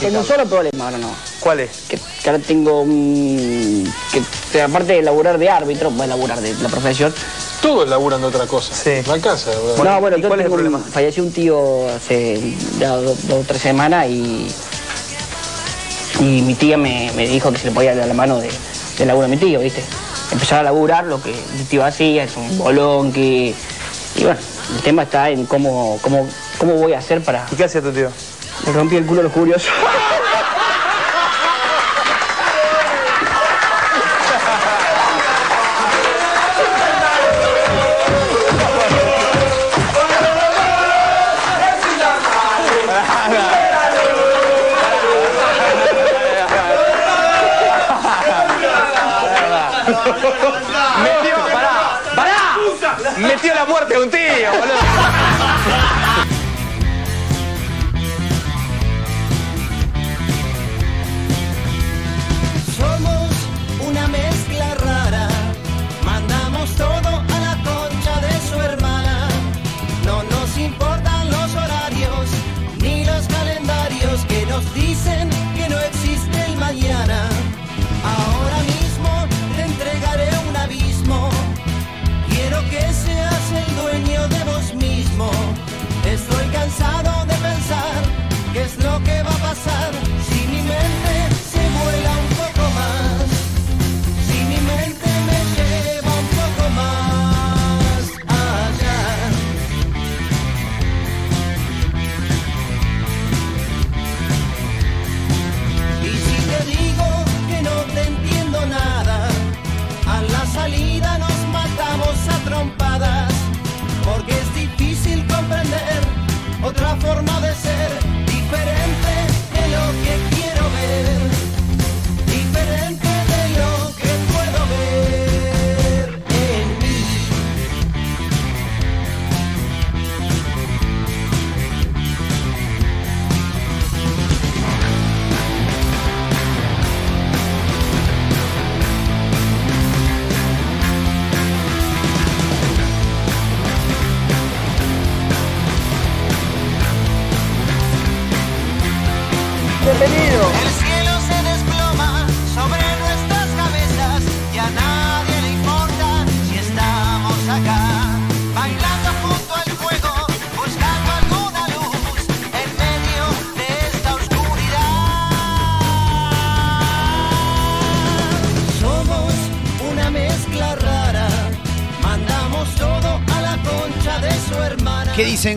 Tengo un solo problema ahora no. ¿Cuál es? Que, que ahora tengo un... Que, que aparte de laburar de árbitro, voy a laburar de la profesión. Todos laburan de otra cosa. Sí. La casa. ¿verdad? Bueno, no, bueno, ¿y yo cuál es el un- problema? falleció un tío hace ya dos o tres semanas y... Y mi tía me, me dijo que se le podía dar la mano de, de laburo a mi tío, ¿viste? Empezar a laburar lo que mi tío hacía, es un bolón que... Y bueno, el tema está en cómo, cómo, cómo voy a hacer para... ¿Y qué hacía tu tío? Me rompí el culo a los curiosos. Metió, pará, pará. Metió la muerte a un tío. Nos dicen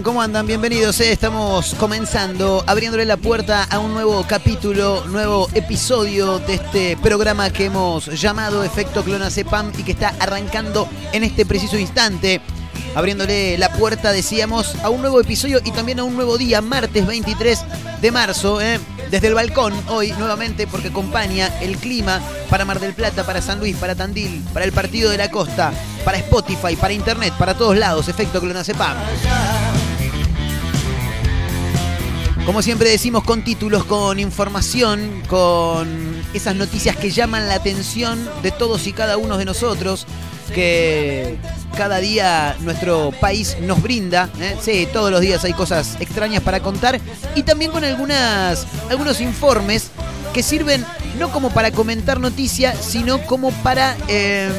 ¿Cómo andan? Bienvenidos. eh. Estamos comenzando, abriéndole la puerta a un nuevo capítulo, nuevo episodio de este programa que hemos llamado Efecto Clonacepam y que está arrancando en este preciso instante. Abriéndole la puerta, decíamos, a un nuevo episodio y también a un nuevo día, martes 23 de marzo. eh. Desde el balcón, hoy nuevamente, porque acompaña el clima para Mar del Plata, para San Luis, para Tandil, para el Partido de la Costa, para Spotify, para Internet, para todos lados. Efecto Clonacepam. Como siempre decimos, con títulos, con información, con esas noticias que llaman la atención de todos y cada uno de nosotros, que cada día nuestro país nos brinda. ¿eh? Sí, todos los días hay cosas extrañas para contar y también con algunas, algunos informes que sirven no como para comentar noticias, sino como para... eh,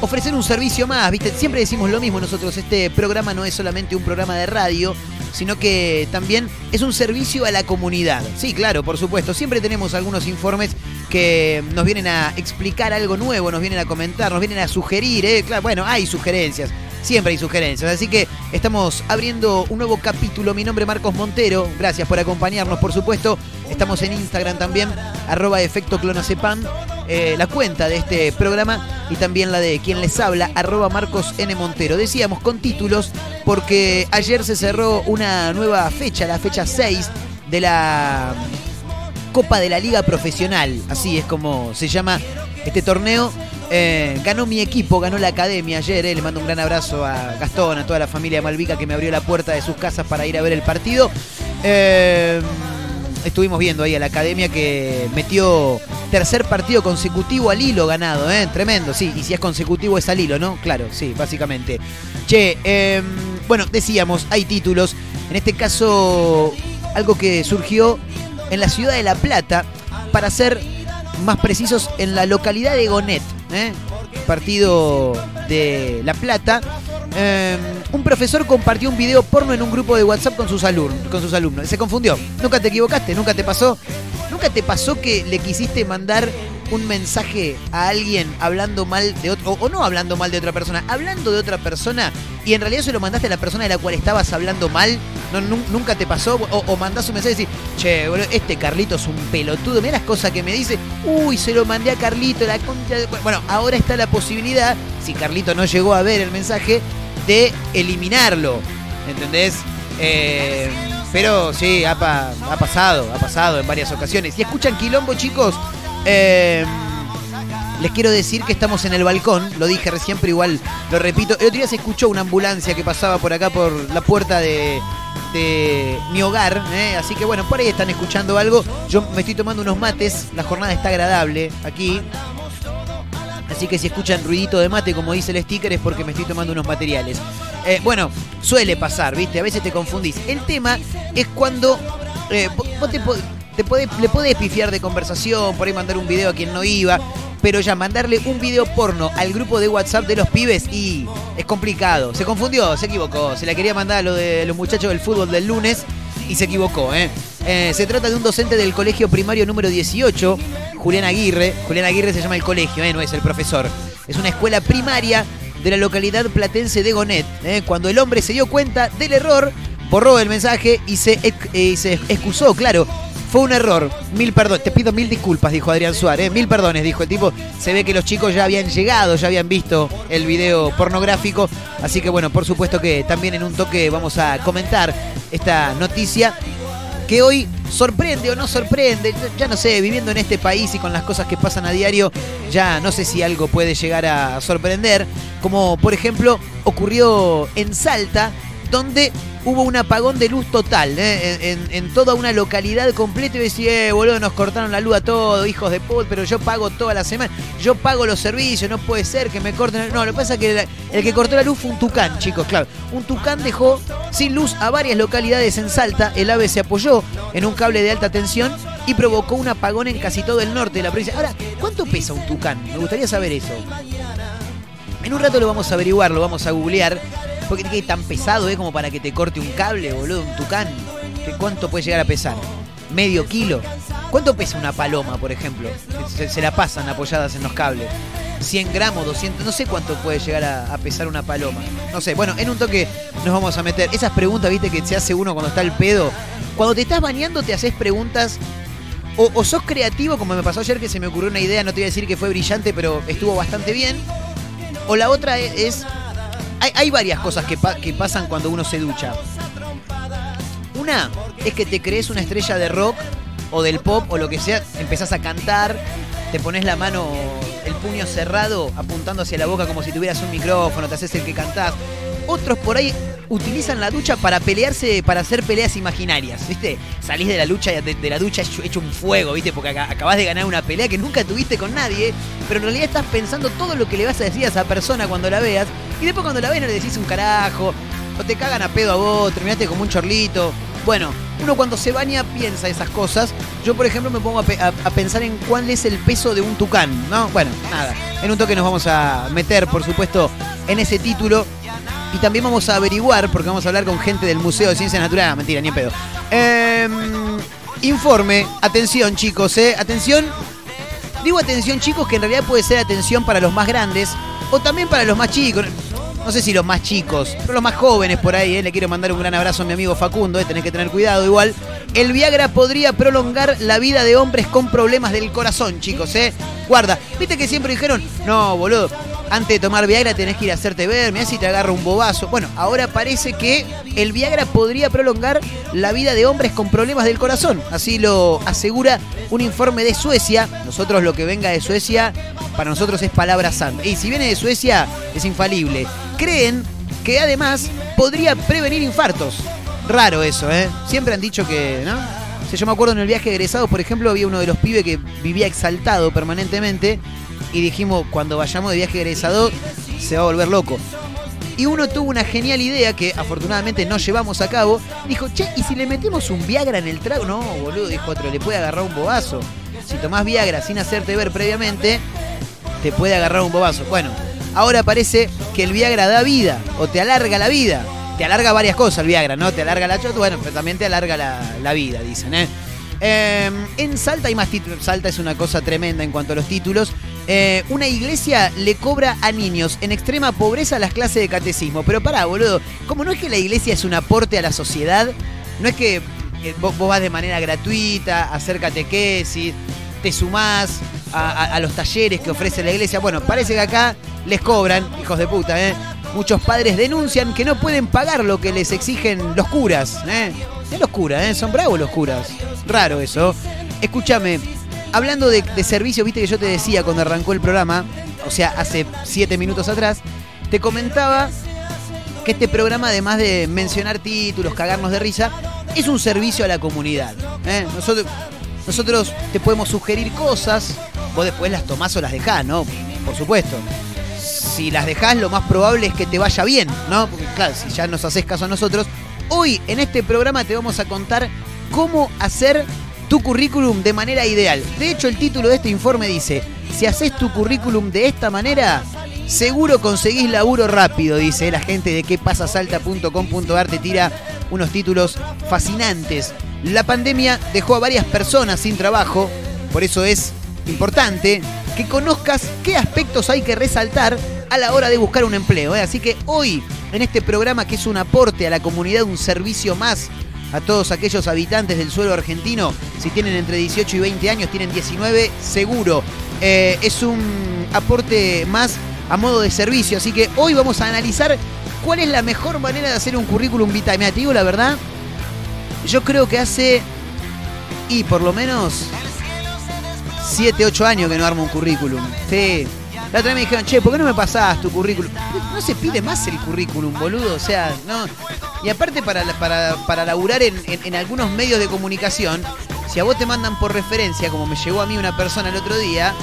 ofrecer un servicio más, ¿viste? Siempre decimos lo mismo nosotros, este programa no es solamente un programa de radio, sino que también es un servicio a la comunidad. Sí, claro, por supuesto, siempre tenemos algunos informes que nos vienen a explicar algo nuevo, nos vienen a comentar, nos vienen a sugerir, ¿eh? Claro, bueno, hay sugerencias. Siempre hay sugerencias, así que estamos abriendo un nuevo capítulo. Mi nombre es Marcos Montero, gracias por acompañarnos, por supuesto. Estamos en Instagram también, arroba efecto clonacepam, eh, la cuenta de este programa y también la de quien les habla, arroba Marcos N. Montero. Decíamos con títulos porque ayer se cerró una nueva fecha, la fecha 6 de la Copa de la Liga Profesional, así es como se llama este torneo. Eh, ganó mi equipo, ganó la academia ayer. eh, le mando un gran abrazo a Gastón, a toda la familia Malvica que me abrió la puerta de sus casas para ir a ver el partido. Eh, estuvimos viendo ahí a la academia que metió tercer partido consecutivo al hilo ganado, ¿eh? Tremendo, sí. Y si es consecutivo es al hilo, ¿no? Claro, sí, básicamente. Che, eh, bueno, decíamos, hay títulos. En este caso, algo que surgió en la ciudad de La Plata, para ser más precisos, en la localidad de Gonet, ¿eh? partido de La Plata. Eh, un profesor compartió un video porno en un grupo de WhatsApp con sus, alumnos. Se confundió. Nunca te equivocaste, nunca te pasó. Nunca te pasó que le quisiste mandar un mensaje a alguien hablando mal de otro, o, no hablando mal de otra persona, hablando de otra persona y en realidad se lo mandaste a la persona de la cual estabas hablando mal. No, nun- nunca te pasó. O, o mandás un mensaje y decís, che, boludo, este Carlito es un pelotudo. Mira las cosas que me dice. Uy, se lo mandé a Carlito, la concha de-". Bueno, ahora está la posibilidad, si Carlito no llegó a ver el mensaje, de eliminarlo. ¿Entendés? Eh, pero sí, ha, pa- ha pasado, ha pasado en varias ocasiones. Y escuchan Quilombo, chicos. Eh, les quiero decir que estamos en el balcón, lo dije recién, pero igual lo repito. El otro día se escuchó una ambulancia que pasaba por acá por la puerta de, de mi hogar, ¿eh? así que bueno, por ahí están escuchando algo. Yo me estoy tomando unos mates, la jornada está agradable aquí. Así que si escuchan ruidito de mate, como dice el sticker, es porque me estoy tomando unos materiales. Eh, bueno, suele pasar, ¿viste? A veces te confundís. El tema es cuando eh, vos te, te le podés pifiar de conversación, por ahí mandar un video a quien no iba, pero ya mandarle un video porno al grupo de WhatsApp de los pibes y es complicado. Se confundió, se equivocó. Se la quería mandar a lo de los muchachos del fútbol del lunes y se equivocó, ¿eh? Eh, se trata de un docente del colegio primario número 18, Julián Aguirre. Julián Aguirre se llama el colegio, ¿eh? no es el profesor. Es una escuela primaria de la localidad platense de Gonet. ¿eh? Cuando el hombre se dio cuenta del error, borró el mensaje y se, eh, se excusó, claro. Fue un error. Mil perdón, te pido mil disculpas, dijo Adrián Suárez. Mil perdones, dijo el tipo. Se ve que los chicos ya habían llegado, ya habían visto el video pornográfico. Así que bueno, por supuesto que también en un toque vamos a comentar esta noticia que hoy sorprende o no sorprende, ya no sé, viviendo en este país y con las cosas que pasan a diario, ya no sé si algo puede llegar a sorprender, como por ejemplo ocurrió en Salta, donde hubo un apagón de luz total, ¿eh? en, toda una localidad completa y decía, eh, boludo, nos cortaron la luz a todos, hijos de puta, pero yo pago toda la semana, yo pago los servicios, no puede ser que me corten, no, lo que pasa es que el que cortó la luz fue un tucán, chicos, claro, un tucán dejó sin luz a varias localidades en Salta, el AVE se apoyó en un cable de alta tensión y provocó un apagón en casi todo el norte de la provincia. Ahora, ¿cuánto pesa un tucán? Me gustaría saber eso. En un rato lo vamos a averiguar, lo vamos a googlear. Porque qué tan pesado es como para que te corte un cable, boludo, un tucán. ¿Qué ¿Cuánto puede llegar a pesar? ¿Medio kilo? ¿Cuánto pesa una paloma, por ejemplo? Se, se la pasan apoyadas en los cables. 100 gramos, 200, no sé cuánto puede llegar a, pesar una paloma. No sé, bueno, en un toque nos vamos a meter. Esas preguntas, viste, que se hace uno cuando está el pedo. Cuando te estás bañando te haces preguntas o, sos creativo, como me pasó ayer que se me ocurrió una idea, no te voy a decir que fue brillante, pero estuvo bastante bien. O la otra es... es- hay, varias cosas que, que pasan cuando uno se ducha. Una es que te crees una estrella de rock o del pop o lo que sea, empezás a cantar, te pones la mano, el puño cerrado, apuntando hacia la boca como si tuvieras un micrófono, te haces el que cantás. Otros por ahí utilizan la ducha para pelearse, para hacer peleas imaginarias, ¿viste? Salís de la lucha, de, de la ducha hecho, un fuego, ¿viste? Porque aca- acabás de ganar una pelea que nunca tuviste con nadie, pero en realidad estás pensando todo lo que le vas a decir a esa persona cuando la veas, y después cuando la ves no le decís un carajo, o te cagan a pedo a vos, terminaste como un chorlito. Bueno, uno cuando se baña piensa esas cosas. Yo, por ejemplo, me pongo a, pe- a pensar en cuál es el peso de un tucán, ¿no? Bueno, nada. En un toque nos vamos a meter, por supuesto, en ese título. Y también vamos a averiguar, porque vamos a hablar con gente del Museo de Ciencias Naturales. Ah, mentira, ni en pedo. Em, informe, atención chicos, ¿eh? Atención. Digo atención chicos, que en realidad puede ser atención para los más grandes o también para los más chicos. No sé si los más chicos, pero los más jóvenes por ahí, ¿eh? Le quiero mandar un gran abrazo a mi amigo Facundo, ¿eh? Tenés que tener cuidado igual. El Viagra podría prolongar la vida de hombres con problemas del corazón, chicos, ¿eh? Guarda, viste que siempre dijeron, no, boludo, antes de tomar Viagra tenés que ir a hacerte ver, mirá si te agarra un bobazo. Bueno, ahora parece que el Viagra podría prolongar la vida de hombres con problemas del corazón. Así lo asegura un informe de Suecia. Nosotros lo que venga de Suecia, para nosotros es palabra santa. Y si viene de Suecia, es infalible. Creen que además podría prevenir infartos. Raro eso, ¿eh? Siempre han dicho que, ¿no? O sea, yo me acuerdo en el viaje egresado, por ejemplo, había uno de los pibes que vivía exaltado permanentemente y dijimos, cuando vayamos de viaje egresado, se va a volver loco. Y uno tuvo una genial idea que afortunadamente no llevamos a cabo. Dijo, che, ¿y si le metemos un Viagra en el trago? No, boludo, dijo otro, le puede agarrar un bobazo. Si tomás Viagra sin hacerte ver previamente, te puede agarrar un bobazo. Bueno, ahora parece que el Viagra da vida o te alarga la vida. Te alarga varias cosas el Viagra, ¿no? Te alarga la chota, bueno, pero también te alarga la, vida, dicen, ¿eh? Eh, en Salta hay más títulos. Salta es una cosa tremenda en cuanto a los títulos. Eh, una iglesia le cobra a niños en extrema pobreza las clases de catecismo. Pero pará, boludo. Como no es que la iglesia es un aporte a la sociedad, no es que eh, vos, vos vas de manera gratuita a hacer catequesis, te sumás a, a- los talleres que ofrece la iglesia. Bueno, parece que acá les cobran, hijos de puta, ¿eh? Muchos padres denuncian que no pueden pagar lo que les exigen los curas, ¿eh? Es los curas, ¿eh? Son bravos los curas. Raro eso. Escúchame, hablando de, de servicios, viste que yo te decía cuando arrancó el programa, o sea, hace siete minutos atrás, te comentaba que este programa, además de mencionar títulos, cagarnos de risa, es un servicio a la comunidad. ¿eh? Nosotros, nosotros te podemos sugerir cosas, vos después las tomás o las dejás, ¿no? Por supuesto. Si las dejás, lo más probable es que te vaya bien, ¿no? Porque claro, si ya nos haces caso a nosotros, hoy en este programa te vamos a contar cómo hacer tu currículum de manera ideal. De hecho, el título de este informe dice, si haces tu currículum de esta manera, seguro conseguís laburo rápido, dice la gente de quepasasalta.com.ar, te tira unos títulos fascinantes. La pandemia dejó a varias personas sin trabajo, por eso es importante que conozcas qué aspectos hay que resaltar a la hora de buscar un empleo. ¿eh? Así que hoy, en este programa que es un aporte a la comunidad, un servicio más a todos aquellos habitantes del suelo argentino, si tienen entre 18 y 20 años, tienen 19 seguro. Eh, es un aporte más a modo de servicio, así que hoy vamos a analizar cuál es la mejor manera de hacer un currículum vitae. Te digo la verdad, yo creo que hace, y por lo menos 7, 8 años que no armo un currículum. Sí. La otra vez me dijeron, che, ¿por qué no me pasás tu currículum? No se pide más el currículum, boludo. O sea, no. Y aparte para, para, para laburar en, en- en algunos medios de comunicación, si a vos te mandan por referencia, como me llegó a mí una persona el otro día,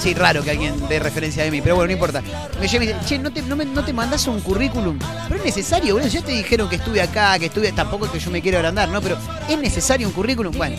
sí, raro que alguien dé referencia de mí, pero bueno, no importa. Me llega y dice, che, ¿no te, no, me- no te mandás un currículum? Pero es necesario, boludo. Ya te dijeron que estuve acá, que estuve. Tampoco es que yo me quiero agrandar, ¿no? Pero ¿es necesario un currículum? Bueno,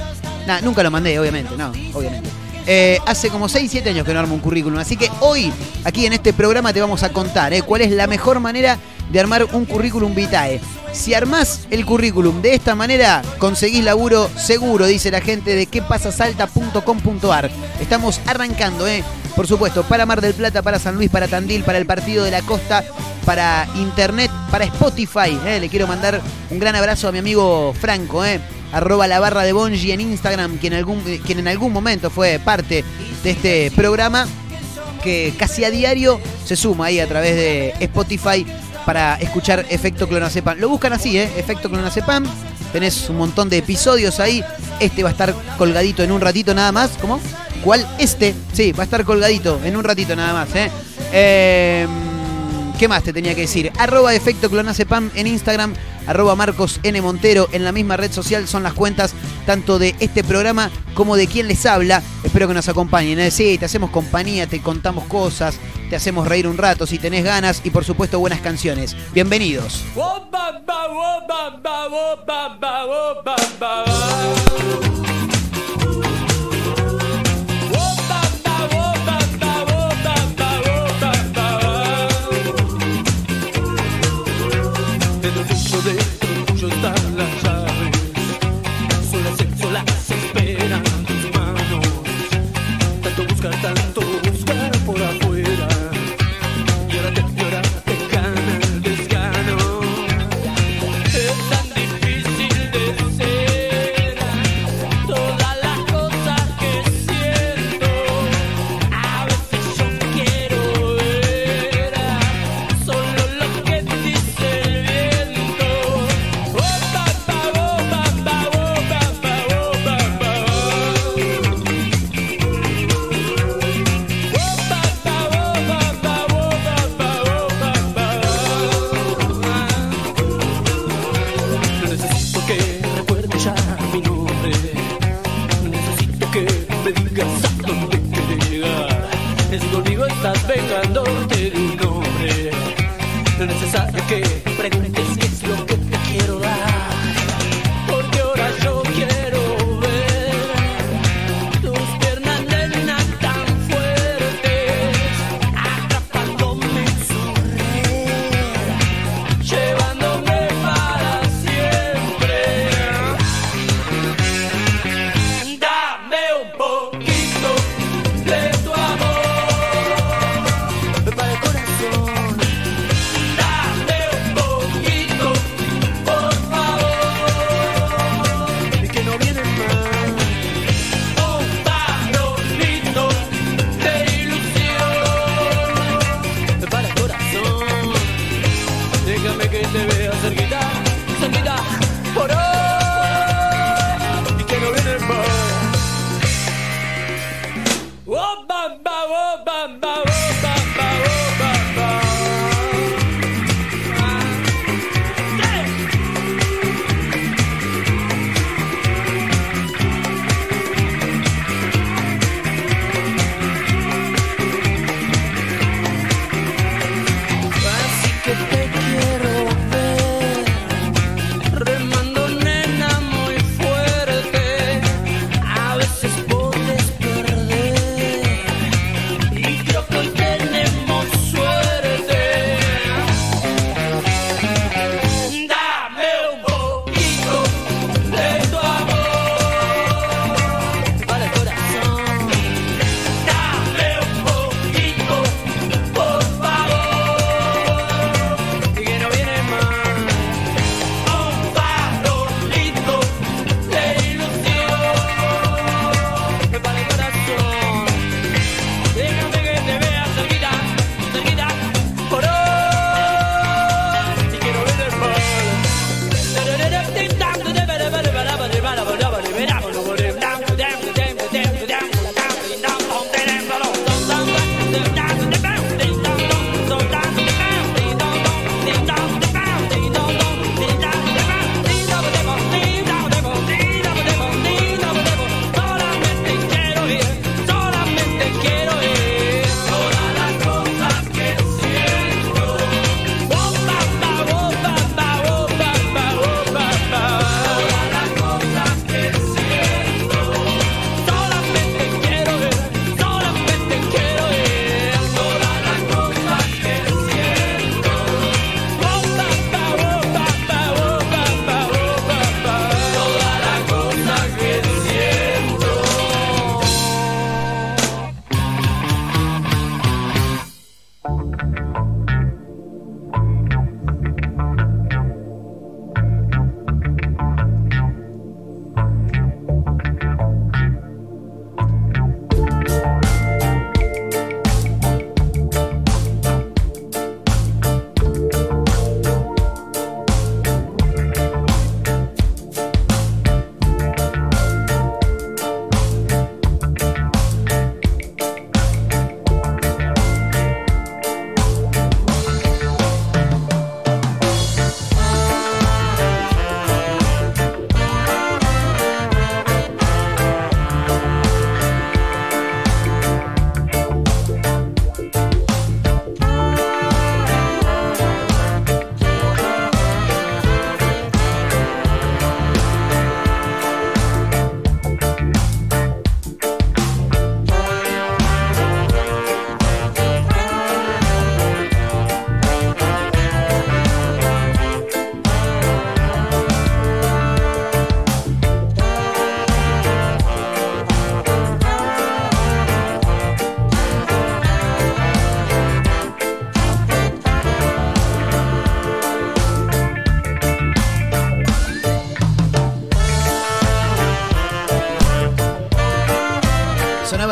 nada, nunca lo mandé, obviamente, no, obviamente. Eh, hace como 6, 7 años que no armo un currículum. Así que hoy, aquí en este programa, te vamos a contar eh, cuál es la mejor manera de armar un currículum vitae. Si armás el currículum de esta manera, conseguís laburo seguro, dice la gente de quepasasalta.com.ar. Estamos arrancando, ¿eh? Por supuesto, para Mar del Plata, para San Luis, para Tandil, para el Partido de la Costa, para Internet, para Spotify. ¿eh? Le quiero mandar un gran abrazo a mi amigo Franco, ¿eh? arroba la barra de Bonji en Instagram, quien, algún, eh, quien en algún momento fue parte de este programa, que casi a diario se suma ahí a través de Spotify para escuchar Efecto Clonazepam. Lo buscan así, ¿eh? Efecto Clonazepam. Tenés un montón de episodios ahí. Este va a estar colgadito en un ratito nada más. ¿Cómo? ¿Cuál? Este. Sí, va a estar colgadito en un ratito nada más, ¿eh? Eh, ¿Qué más te tenía que decir? Arroba Efecto Clonazepam en Instagram, arroba Marcos. Montero en la misma red social son las cuentas tanto de este programa como de quien les habla. Espero que nos acompañen. ¿eh? Sí, te hacemos compañía, te contamos cosas, te hacemos reír un rato si tenés ganas y por supuesto buenas canciones. Bienvenidos. En el fondo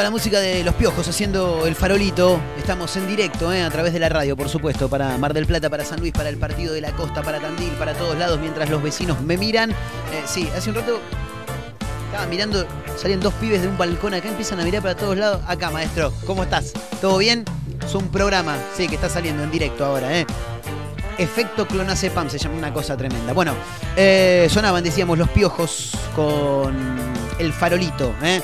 la música de Los Piojos haciendo el farolito. Estamos en directo, eh, a través de la radio, por supuesto, para Mar del Plata, para San Luis, para el Partido de la Costa, para Tandil, para todos lados, mientras los vecinos me miran. Eh, sí, hace un rato estaba mirando, salían dos pibes de un balcón acá, empiezan a mirar para todos lados. Acá, maestro, ¿cómo estás? ¿Todo bien? Es un programa, sí, que está saliendo en directo ahora, ¿eh? Efecto clonazepam, se llama una cosa tremenda. Bueno, eh, sonaban, decíamos, los piojos con el farolito, ¿eh?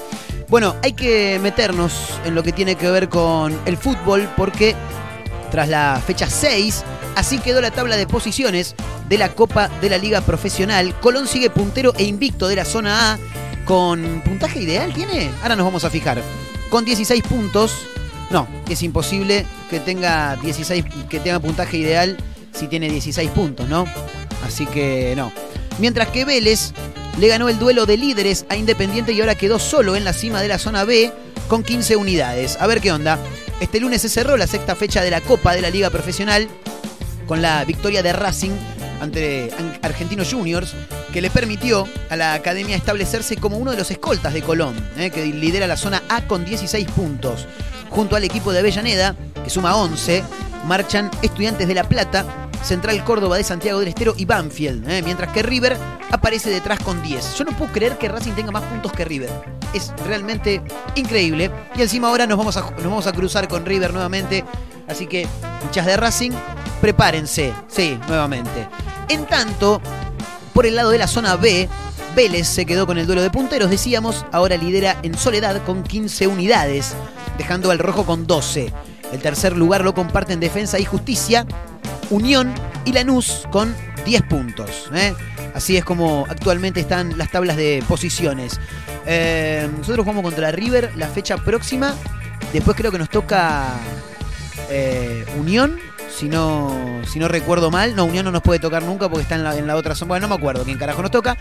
Bueno, hay que meternos en lo que tiene que ver con el fútbol porque tras la fecha 6, así quedó la tabla de posiciones de la Copa de la Liga Profesional. Colón sigue puntero e invicto de la zona A con puntaje ideal, ¿tiene? Ahora nos vamos a fijar. Con 16 puntos. No, es imposible que tenga 16 que tenga puntaje ideal si tiene 16 puntos, ¿no? Así que no. Mientras que Vélez le ganó el duelo de líderes a Independiente y ahora quedó solo en la cima de la zona B con 15 unidades. A ver qué onda. Este lunes se cerró la sexta fecha de la Copa de la Liga Profesional con la victoria de Racing ante Argentinos Juniors, que le permitió a la academia establecerse como uno de los escoltas de Colón, eh, que lidera la zona A con 16 puntos. Junto al equipo de Avellaneda, que suma 11, marchan Estudiantes de La Plata, Central Córdoba de Santiago del Estero y Banfield, eh, mientras que River aparece detrás con 10. Yo no puedo creer que Racing tenga más puntos que River. Es realmente increíble. Y encima ahora nos vamos a, nos vamos a cruzar con River nuevamente. Así que, hinchas de Racing, prepárense. Sí, nuevamente. En tanto, por el lado de la zona B, Vélez se quedó con el duelo de punteros, decíamos, ahora lidera en soledad con 15 unidades, dejando al rojo con 12. El tercer lugar lo comparten Defensa y Justicia, Unión y Lanús con 10 puntos. ¿eh? Así es como actualmente están las tablas de posiciones. Eh, nosotros jugamos contra River la fecha próxima. Después creo que nos toca eh, Unión, si no, si no recuerdo mal. No, Unión no nos puede tocar nunca porque está en la, en la otra zona. Bueno, no me acuerdo quién carajo nos toca.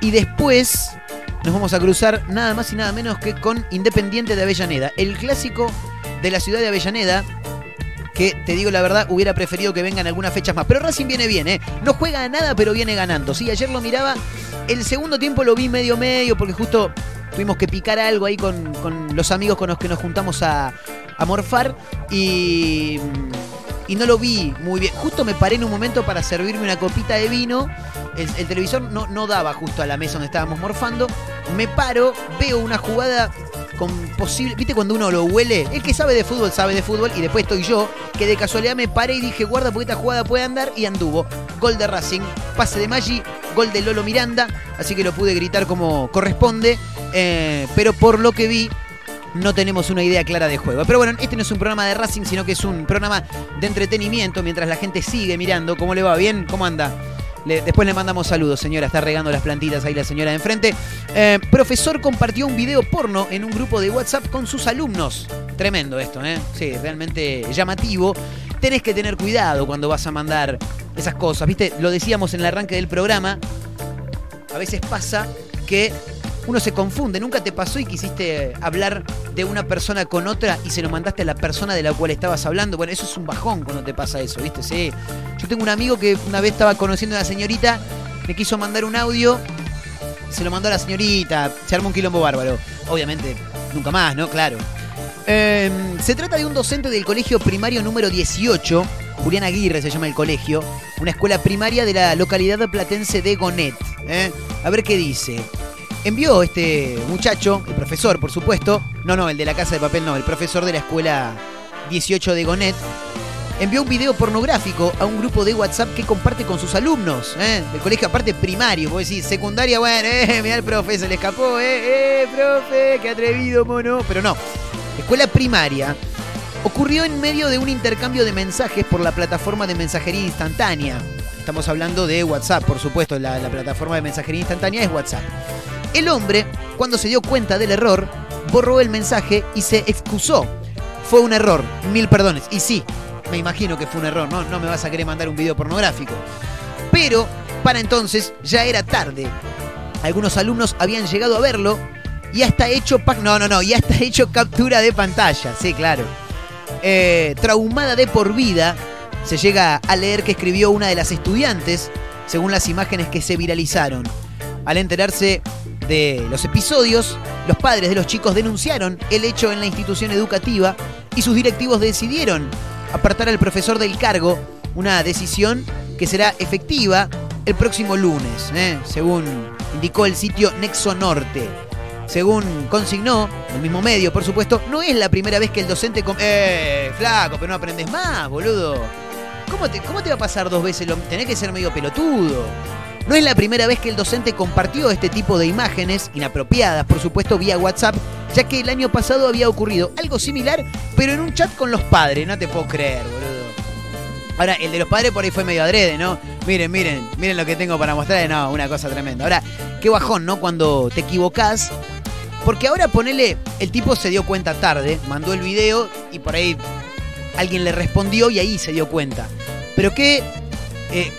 Y después nos vamos a cruzar nada más y nada menos que con Independiente de Avellaneda. El clásico de la ciudad de Avellaneda. Que te digo la verdad, hubiera preferido que vengan algunas fechas más. Pero Racing viene bien, ¿eh? No juega a nada, pero viene ganando. Sí, ayer lo miraba. El segundo tiempo lo vi medio medio porque justo tuvimos que picar algo ahí con, con los amigos con los que nos juntamos a, morfar y, y no lo vi muy bien. Justo me paré en un momento para servirme una copita de vino. El, el televisor no, no daba justo a la mesa donde estábamos morfando. Me paro, veo una jugada con posible. ¿Viste cuando uno lo huele? El que sabe de fútbol sabe de fútbol y después estoy yo, que de casualidad me paré y dije, guarda porque esta jugada puede andar y anduvo. Gol de Racing, pase de Maggi, gol de Lolo Miranda, así que lo pude gritar como corresponde, eh, pero por lo que vi no tenemos una idea clara de juego. Pero bueno, este no es un programa de Racing, sino que es un programa de entretenimiento mientras la gente sigue mirando. ¿Cómo le va? ¿Bien? ¿Cómo anda? Después le mandamos saludos, señora. Está regando las plantitas ahí la señora de enfrente. Eh, profesor compartió un video porno en un grupo de WhatsApp con sus alumnos. Tremendo esto, ¿eh? Sí, realmente llamativo. Tenés que tener cuidado cuando vas a mandar esas cosas. ¿Viste? Lo decíamos en el arranque del programa. A veces pasa que uno se confunde. Nunca te pasó y quisiste hablar de una persona con otra y se lo mandaste a la persona de la cual estabas hablando. Bueno, eso es un bajón cuando te pasa eso, ¿viste? Sí. Yo tengo un amigo que una vez estaba conociendo a una señorita, me quiso mandar un audio, se lo mandó a la señorita, se armó un quilombo bárbaro. Obviamente, nunca más, ¿no? Claro. Eh, se trata de un docente del colegio primario número 18, Julián Aguirre se llama el colegio, una escuela primaria de la localidad platense de Gonet. ¿eh? A ver qué dice. Envió este muchacho, el profesor, por supuesto, no, no, el de la casa de papel, no, el profesor de la escuela 18 de Gonet, envió un video pornográfico a un grupo de WhatsApp que comparte con sus alumnos, ¿eh? del colegio aparte primario, vos decís, secundaria, bueno, eh, mirá el profe, se le escapó, eh, eh, profe, qué atrevido, mono, pero no, escuela primaria. Ocurrió en medio de un intercambio de mensajes por la plataforma de mensajería instantánea. Estamos hablando de WhatsApp, por supuesto, la, la plataforma de mensajería instantánea es WhatsApp. El hombre, cuando se dio cuenta del error, borró el mensaje y se excusó. Fue un error, mil perdones. Y sí, me imagino que fue un error, ¿no? No me vas a querer mandar un video pornográfico. Pero, para entonces, ya era tarde. Algunos alumnos habían llegado a verlo y hasta hecho... No, no, no, y hasta hecho captura de pantalla. Sí, claro. Eh, traumada de por vida, se llega a leer que escribió una de las estudiantes, según las imágenes que se viralizaron. Al enterarse de los episodios, Los padres de los chicos denunciaron el hecho en la institución educativa y sus directivos decidieron apartar al profesor del cargo, una decisión que será efectiva el próximo lunes, ¿eh? según indicó el sitio Nexo Norte. Según consignó el mismo medio, por supuesto, no es la primera vez que el docente... ¡Eh, flaco, pero no aprendes más, boludo! ¿Cómo te, ¿Cómo te va a pasar dos veces? Lo, tenés que ser medio pelotudo. No es la primera vez que el docente compartió este tipo de imágenes, inapropiadas, por supuesto, vía WhatsApp, ya que el año pasado había ocurrido algo similar, pero en un chat con los padres. No te puedo creer, boludo. Ahora, el de los padres por ahí fue medio adrede, ¿no? Miren, miren, miren lo que tengo para mostrar. No, una cosa tremenda. Ahora, qué bajón, ¿no? Cuando te equivocás. Porque ahora ponele, el tipo se dio cuenta tarde, mandó el video y por ahí alguien le respondió y ahí se dio cuenta. Pero que eh,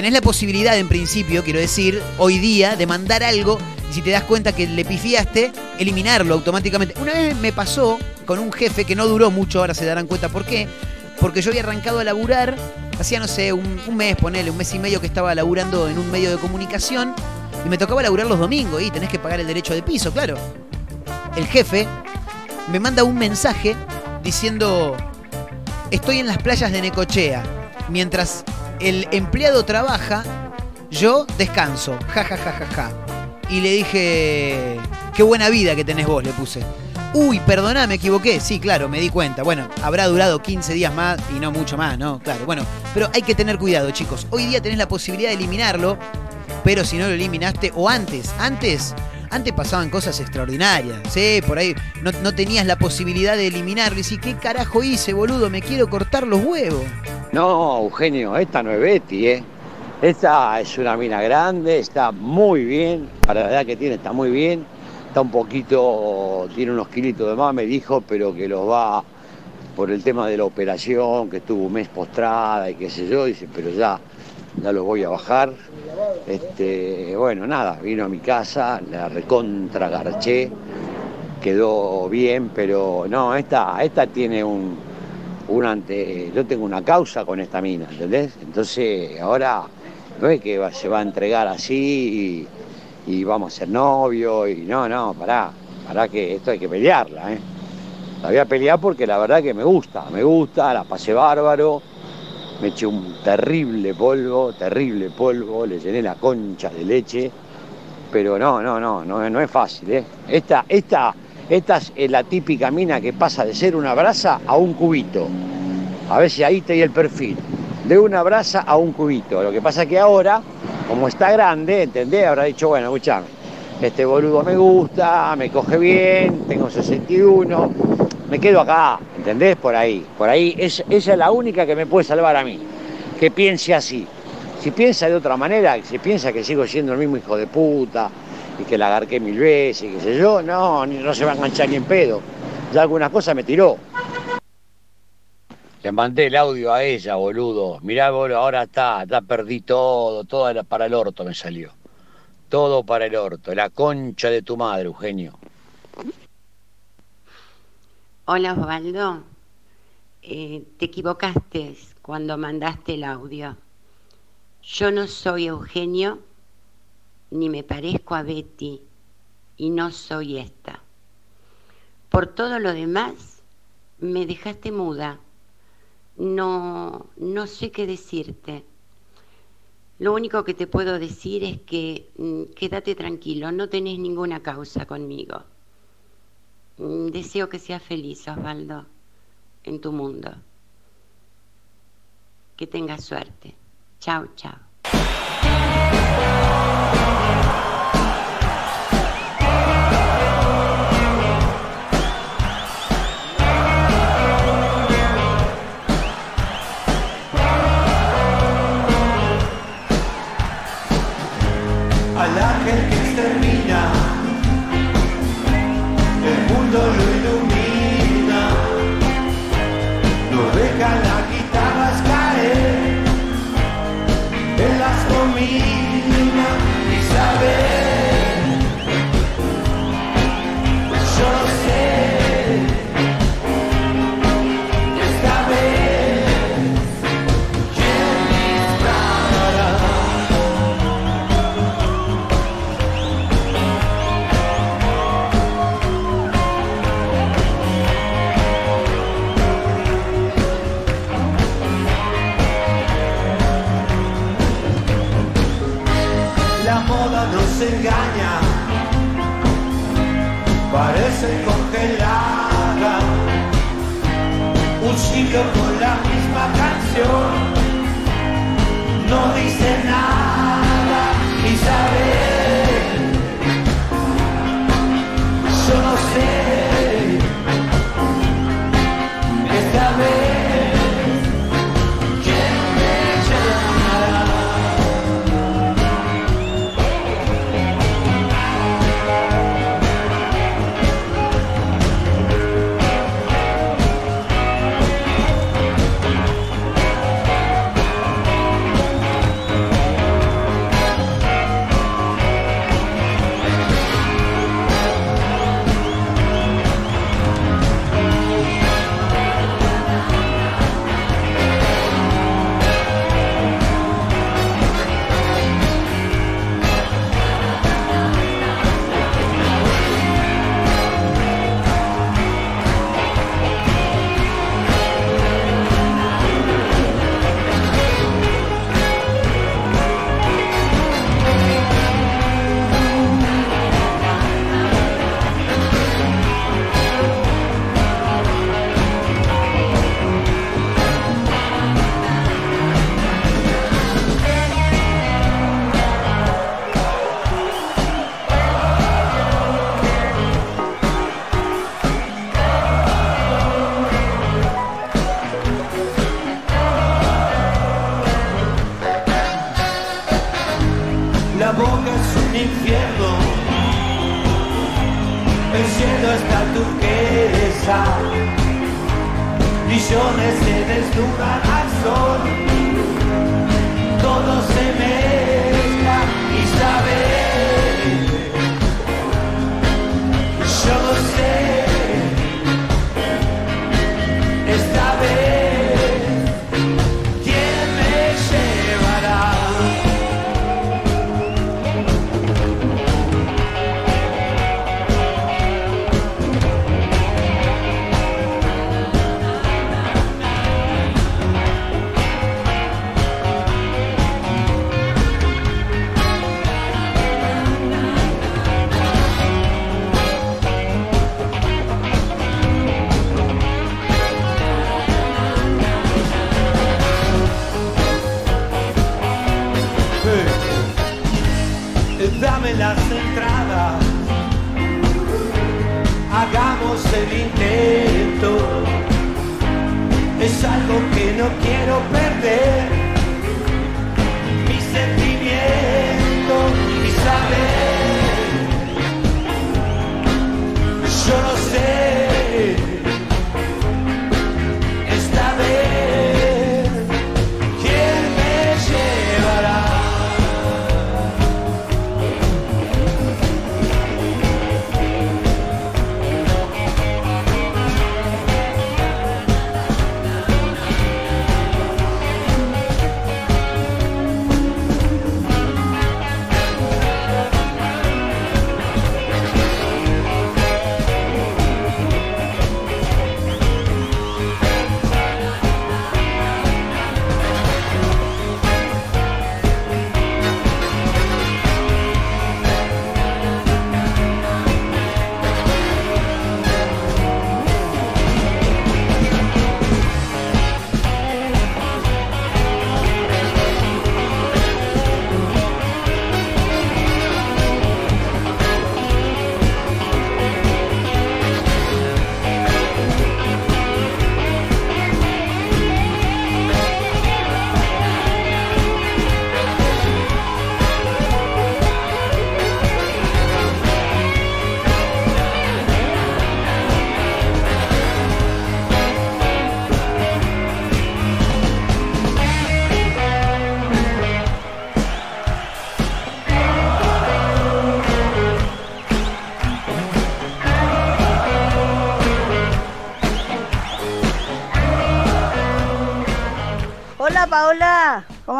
tenés la posibilidad en principio, quiero decir, hoy día de mandar algo y si te das cuenta que le pifiaste, eliminarlo automáticamente. Una vez me pasó con un jefe que no duró mucho, ahora se darán cuenta por qué, porque yo había arrancado a laburar, hacía no sé, un, un mes, ponele, un mes y medio que estaba laburando en un medio de comunicación y me tocaba laburar los domingos y tenés que pagar el derecho de piso, claro. El jefe me manda un mensaje diciendo, estoy en las playas de Necochea, mientras el empleado trabaja, yo descanso, ja ja ja ja ja. Y le dije, qué buena vida que tenés vos, le puse. Uy, perdona, me equivoqué. Sí, claro, me di cuenta. Bueno, habrá durado 15 días más y no mucho más, ¿no? Claro, bueno, pero hay que tener cuidado, chicos. Hoy día tenés la posibilidad de eliminarlo, pero si no lo eliminaste, o antes, antes, antes pasaban cosas extraordinarias. Sí, por ahí no, no tenías la posibilidad de eliminarlo. Y sí, ¿qué carajo hice, boludo? Me quiero cortar los huevos. No, Eugenio, esta no es Betty, ¿eh? Esta es una mina grande, está muy bien, para la edad que tiene está muy bien, está un poquito, tiene unos kilitos de más, me dijo, pero que los va por el tema de la operación, que estuvo un mes postrada y qué sé yo, dice, pero ya, ya los voy a bajar. Este, bueno, nada, vino a mi casa, la recontra garché, quedó bien, pero no, esta, esta tiene un, un ante, yo tengo una causa con esta mina, ¿entendés? Entonces ahora no es que se va a entregar así y, y vamos a ser novios y no, no, pará, pará que esto hay que pelearla, ¿eh? La voy a pelear porque la verdad que me gusta, me gusta, la pasé bárbaro, me eché un terrible polvo, terrible polvo, le llené la concha de leche, pero no, no, no, no, no es fácil, ¿eh? Esta, esta, esta es la típica mina que pasa de ser una brasa a un cubito. A ver si ahí te di el perfil. De una brasa a un cubito. Lo que pasa que ahora, como está grande, ¿entendés? Habrá dicho, bueno, escuchame, este boludo me gusta, me coge bien, tengo 61, me quedo acá, ¿entendés? Por ahí, por ahí. Es, esa es la única que me puede salvar a mí, que piense así. Si piensa de otra manera, si piensa que sigo siendo el mismo hijo de puta y que la agarqué mil veces y qué sé yo, no, no se va a enganchar ni en pedo. Ya algunas cosas me tiró. Le mandé el audio a ella, boludo. Mirá, boludo, ahora está, ya perdí todo, todo para el orto me salió. Todo para el orto, la concha de tu madre, Eugenio. Hola Osvaldo, Eh, te equivocaste cuando mandaste el audio. Yo no soy Eugenio, ni me parezco a Betty, y no soy esta. Por todo lo demás, me dejaste muda. No, no sé qué decirte. Lo único que te puedo decir es que mm, quédate tranquilo, no tenés ninguna causa conmigo. Mm, Deseo que seas feliz, Osvaldo, en tu mundo. Que tengas suerte. Chao, chao. Siglo con la misma canción, no dice nada, Isabel.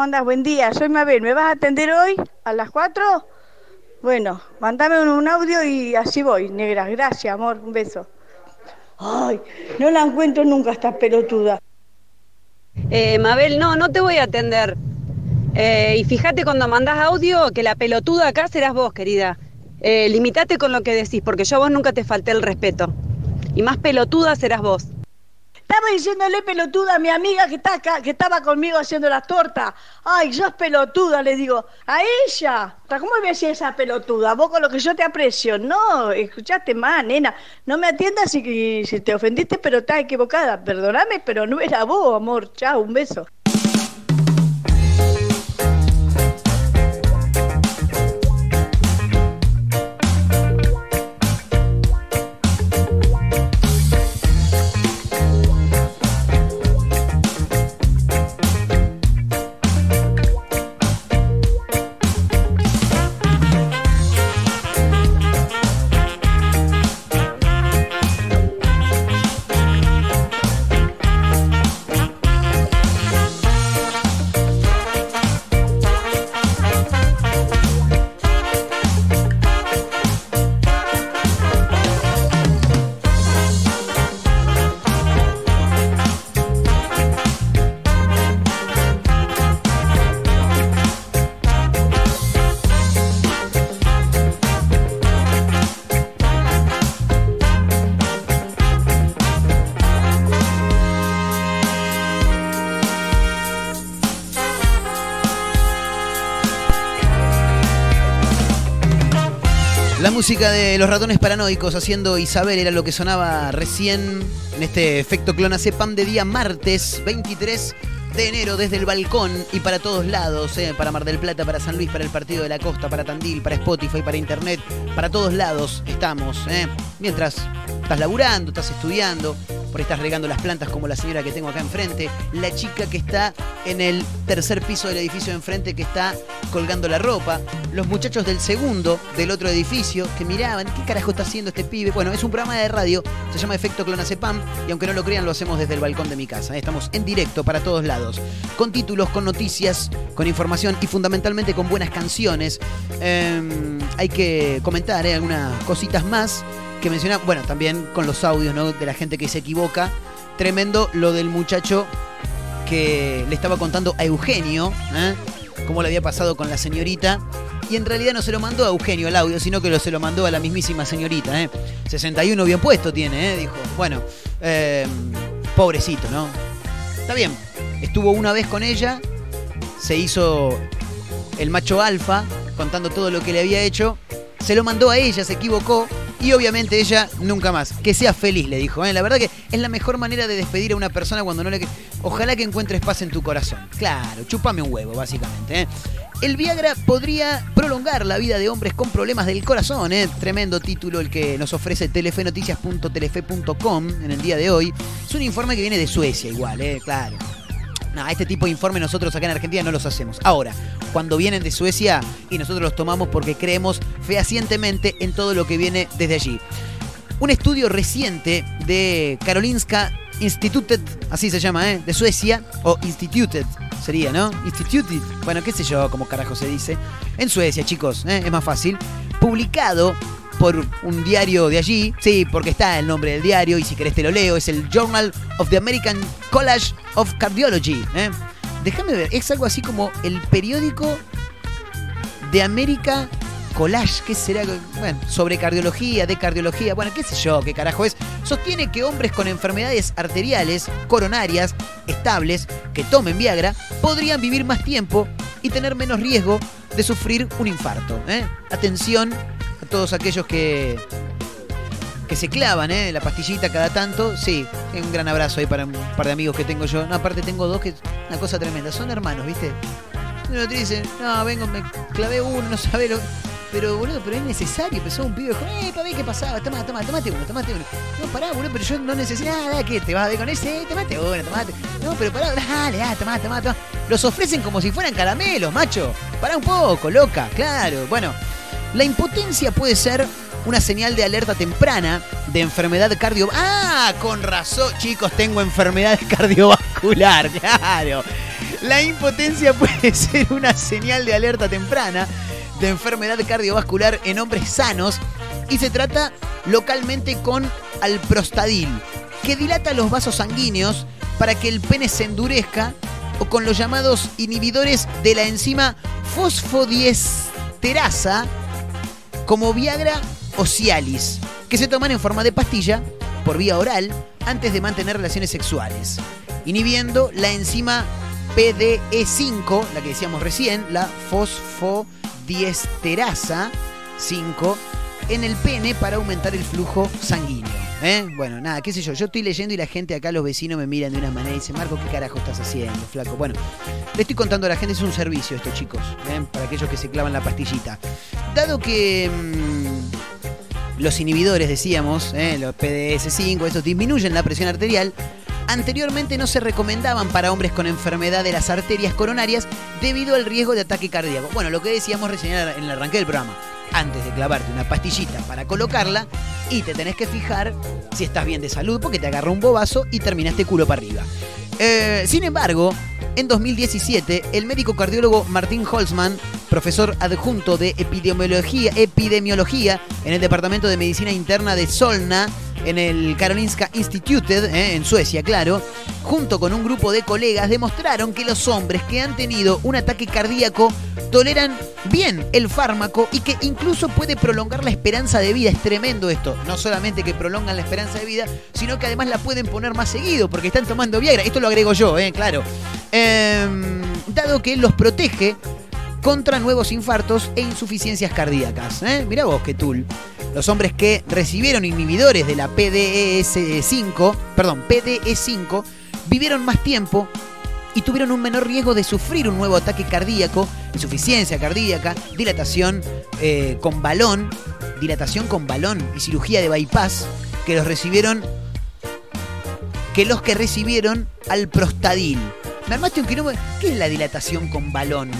¿Cómo andas? Buen día, soy Mabel. ¿Me vas a atender hoy a las 4? Bueno, mándame un, un audio y así voy, negra. Gracias, amor, un beso. Ay, no la encuentro nunca esta pelotuda. Eh, Mabel, no, no te voy a atender. Eh, y fíjate cuando mandás audio que la pelotuda acá serás vos, querida. Eh, limitate con lo que decís, porque yo a vos nunca te falté el respeto. Y más pelotuda serás vos. Estaba diciéndole pelotuda a mi amiga que, está acá, que estaba conmigo haciendo las tortas. Ay, sos pelotuda, le digo. A ella. ¿Cómo me decía esa pelotuda? Vos con lo que yo te aprecio. No, escuchaste más, nena. No me atiendas si, si te ofendiste, pero estás equivocada. Perdóname, pero no era vos, amor. Chao, un beso. Música de los ratones paranoicos haciendo Isabel era lo que sonaba recién en este efecto clonazepam de día martes 23 de enero desde el balcón y para todos lados, eh, para Mar del Plata, para San Luis, para el Partido de la Costa, para Tandil, para Spotify, para Internet, para todos lados estamos. eh. Mientras estás laburando, estás estudiando, por estás regando las plantas como la señora que tengo acá enfrente, la chica que está en el tercer piso del edificio de enfrente que está colgando la ropa, los muchachos del segundo del otro edificio que miraban, ¿qué carajo está haciendo este pibe? Bueno, es un programa de radio, se llama Efecto Clonazepam y aunque no lo crean lo hacemos desde el balcón de mi casa, estamos en directo para todos lados, con títulos, con noticias, con información y fundamentalmente con buenas canciones. Eh, hay que comentar ¿eh? algunas cositas más que mencionar, bueno, también con los audios ¿no? de la gente que se equivoca. Tremendo lo del muchacho que le estaba contando a Eugenio, ¿eh? cómo le había pasado con la señorita. Y en realidad no se lo mandó a Eugenio el audio, sino que lo, se lo mandó a la mismísima señorita. ¿eh? 61 bien puesto tiene, ¿eh? dijo. Bueno, eh, pobrecito, ¿no? Está bien, estuvo una vez con ella, se hizo el macho alfa, contando todo lo que le había hecho. Se lo mandó a ella, se equivocó. Y obviamente ella nunca más. Que sea feliz, le dijo. ¿eh? La verdad que es la mejor manera de despedir a una persona cuando no le... Ojalá que encuentres paz en tu corazón. Claro, chupame un huevo, básicamente. ¿eh? El Viagra podría prolongar la vida de hombres con problemas del corazón. ¿eh? Tremendo título el que nos ofrece telefenoticias.telefe.com en el día de hoy. Es un informe que viene de Suecia igual, ¿eh? claro. No, este tipo de informes nosotros acá en Argentina no los hacemos. Ahora, cuando vienen de Suecia y nosotros los tomamos porque creemos fehacientemente en todo lo que viene desde allí. Un estudio reciente de Karolinska Institutet, así se llama, ¿eh? de Suecia, o Instituted sería, ¿no? Instituted, bueno, qué sé yo, como carajo se dice. En Suecia, chicos, ¿eh? es más fácil. Publicado por un diario de allí, sí, porque está el nombre del diario y si querés te lo leo, es el Journal of the American College of Cardiology. ¿eh? Déjame ver, es algo así como el periódico de América Collage, ¿qué será? Bueno, sobre cardiología, de cardiología, bueno, qué sé yo, qué carajo es. Sostiene que hombres con enfermedades arteriales, coronarias, estables, que tomen Viagra, podrían vivir más tiempo y tener menos riesgo de sufrir un infarto. ¿eh? Atención todos aquellos que que se clavan, ¿eh? La pastillita cada tanto. Sí, un gran abrazo ahí para un par de amigos que tengo yo. No, aparte tengo dos que una cosa tremenda. Son hermanos, ¿viste? Uno te dice, no, vengo, me clavé uno, no sabe lo. Pero, boludo, pero es necesario. Empezó un pibe dijo, eh, para ver qué pasaba. Toma, toma, tomate uno, tomate uno. No, pará, boludo, pero yo no necesito nada. ¿Qué? ¿Te vas a ver con ese? Tomate uno, tomate. No, pero pará, dale, dale, tomá, tomá, tomá. Los ofrecen como si fueran caramelos, macho. Pará un poco, loca, claro. Bueno, la impotencia puede ser una señal de alerta temprana de enfermedad cardio... Ah, con razón, chicos, tengo enfermedad cardiovascular, claro. La impotencia puede ser una señal de alerta temprana de enfermedad cardiovascular en hombres sanos y se trata localmente con alprostadil, que dilata los vasos sanguíneos para que el pene se endurezca o con los llamados inhibidores de la enzima fosfodiesterasa como Viagra o Cialis, que se toman en forma de pastilla por vía oral antes de mantener relaciones sexuales, inhibiendo la enzima PDE5, la que decíamos recién, la fosfodiesterasa 5, en el pene para aumentar el flujo sanguíneo. ¿eh? Bueno, nada, qué sé yo, yo estoy leyendo y la gente acá, los vecinos me miran de una manera y dicen, Marco, ¿qué carajo estás haciendo, flaco? Bueno, le estoy contando a la gente, es un servicio esto, chicos, ¿eh? para aquellos que se clavan la pastillita. Dado que... mm, los inhibidores, decíamos, ¿eh? los PDS5, estos disminuyen la presión arterial. Anteriormente no se recomendaban para hombres con enfermedad de las arterias coronarias debido al riesgo de ataque cardíaco. Bueno, lo que decíamos recién en el arranque del programa. Antes de clavarte una pastillita para colocarla y te tenés que fijar si estás bien de salud porque te agarró un bobazo y terminaste culo para arriba. Eh, sin embargo, en 2017, el médico cardiólogo Martín Holzman, profesor adjunto de epidemiología, epidemiología en el Departamento de Medicina Interna de Solna, en el Karolinska Instituted, eh, en Suecia, claro, junto con un grupo de colegas, demostraron que los hombres que han tenido un ataque cardíaco toleran bien el fármaco y que incluso puede prolongar la esperanza de vida. Es tremendo esto. No solamente que prolongan la esperanza de vida, sino que además la pueden poner más seguido porque están tomando Viagra. Esto lo agrego yo, eh, claro. Em, dado que los protege contra nuevos infartos e insuficiencias cardíacas. ¿eh? Mirá vos, qué tul. Los hombres que recibieron inhibidores de la PDE5, perdón, PDE5, vivieron más tiempo y tuvieron un menor riesgo de sufrir un nuevo ataque cardíaco, insuficiencia cardíaca, dilatación eh, con balón, dilatación con balón y cirugía de bypass que los recibieron que los que recibieron al prostadil. Me armaste un quilombo. ¿Qué es la dilatación con balón?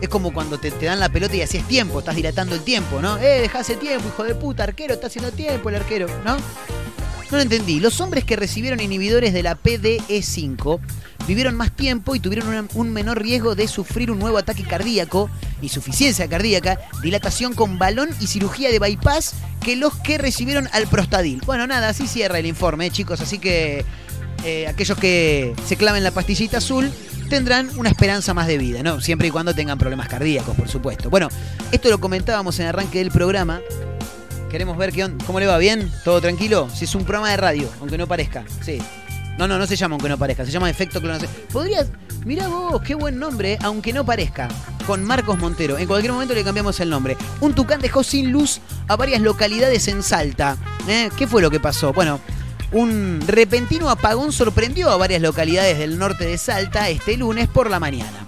Es como cuando te, te dan la pelota y hacías tiempo, estás dilatando el tiempo, ¿no? Eh, dejase tiempo, hijo de puta, arquero, está haciendo tiempo el arquero, ¿no? No lo entendí. Los hombres que recibieron inhibidores de la PDE5 vivieron más tiempo y tuvieron un menor riesgo de sufrir un nuevo ataque cardíaco, insuficiencia cardíaca, dilatación con balón y cirugía de bypass que los que recibieron al prostadil. Bueno, nada, así cierra el informe, eh, chicos. Así que eh, aquellos que se claven la pastillita azul tendrán una esperanza más de vida, ¿no? Siempre y cuando tengan problemas cardíacos, por supuesto. Bueno, esto lo comentábamos en el arranque del programa. Queremos ver qué on- cómo le va, ¿bien? ¿Todo tranquilo? Si es un programa de radio, aunque no parezca. Sí. No, no, no se llama aunque no parezca, se llama Efecto Clonación. Podrías, mirá vos, qué buen nombre, aunque no parezca, con Marcos Montero. En cualquier momento le cambiamos el nombre. Un tucán dejó sin luz a varias localidades en Salta. ¿Eh? ¿Qué fue lo que pasó? Bueno, un repentino apagón sorprendió a varias localidades del norte de Salta este lunes por la mañana.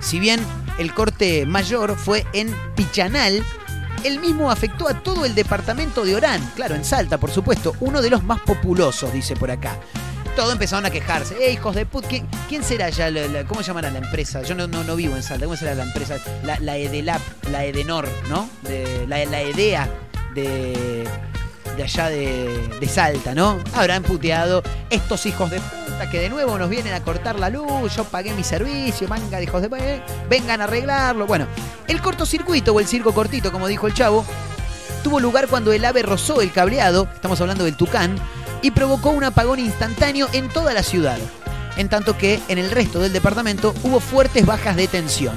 Si bien el corte mayor fue en Pichanal, el mismo afectó a todo el departamento de Orán, claro, en Salta, por supuesto, uno de los más populosos, dice por acá. Todos empezaron a quejarse. ¡Eh, hijos de put! ¿Quién, será ya? la- la- ¿Cómo llamará la empresa? Yo no, vivo en Salta. ¿Cómo será la empresa? La, la Edelap, la Edenor, ¿no? La, la EDEA de, de allá de, de Salta, ¿no? Habrán puteado estos hijos de puta que de nuevo nos vienen a cortar la luz. Yo pagué mi servicio, manga de hijos de puta. Vengan a arreglarlo. Bueno, el cortocircuito o el circo cortito, como dijo el chavo, tuvo lugar cuando el ave rozó el cableado, estamos hablando del tucán, y provocó un apagón instantáneo en toda la ciudad. En tanto que en el resto del departamento hubo fuertes bajas de tensión.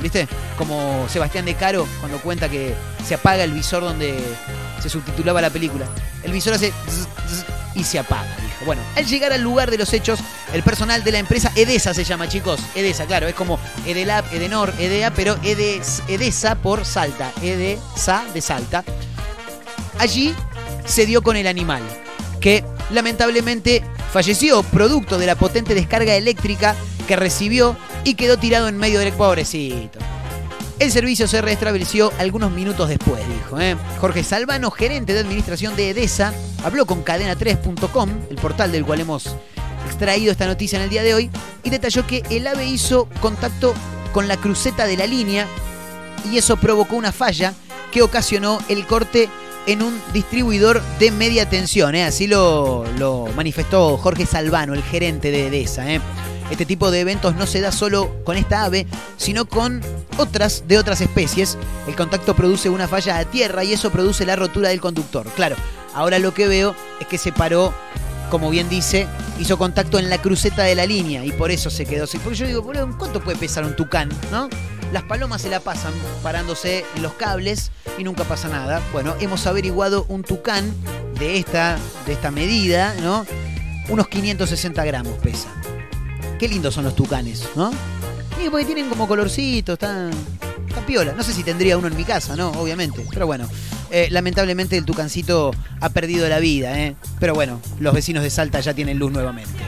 ¿Viste? Como Sebastián de Caro cuando cuenta que se apaga el visor donde se subtitulaba la película. El visor hace y se apaga, dijo. Bueno, al llegar al lugar de los hechos, el personal de la empresa Edesa se llama, chicos. Edesa, claro, es como Edelab, Edenor, Edea, pero Edes, Edesa por Salta. Edesa de Salta. Allí se dio con el animal, que lamentablemente falleció producto de la potente descarga eléctrica que recibió y quedó tirado en medio del pobrecito. El servicio se restableció algunos minutos después, dijo. ¿eh? Jorge Salvano, gerente de administración de EDESA, habló con cadena3.com, el portal del cual hemos extraído esta noticia en el día de hoy, y detalló que el AVE hizo contacto con la cruceta de la línea y eso provocó una falla que ocasionó el corte en un distribuidor de media tensión. ¿eh? Así lo, manifestó Jorge Salvano, el gerente de EDESA. ¿eh? Este tipo de eventos no se da solo con esta ave, sino con otras de otras especies. El contacto produce una falla a tierra y eso produce la rotura del conductor. Claro, ahora lo que veo es que se paró, como bien dice, hizo contacto en la cruceta de la línea y por eso se quedó así. Porque yo digo, ¿cuánto puede pesar un tucán? ¿No? Las palomas se la pasan parándose en los cables y nunca pasa nada. Bueno, hemos averiguado un tucán de esta, de esta medida, ¿no? Unos 560 gramos pesa. Qué lindos son los tucanes, ¿no? Y porque tienen como colorcito, están, están piola. No sé si tendría uno en mi casa, ¿no? Obviamente. Pero bueno, eh, lamentablemente el tucancito ha perdido la vida, ¿eh? Pero bueno, los vecinos de Salta ya tienen luz nuevamente.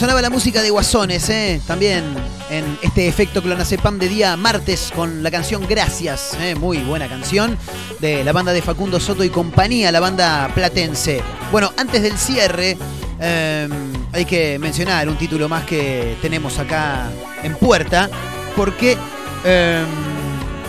Sonaba la música de Guasones, ¿eh? también en este efecto clonazepam de día martes con la canción Gracias, ¿eh? muy buena canción de la banda de Facundo Soto y compañía, la banda platense. Bueno, antes del cierre, eh, hay que mencionar un título más que tenemos acá en puerta, porque eh,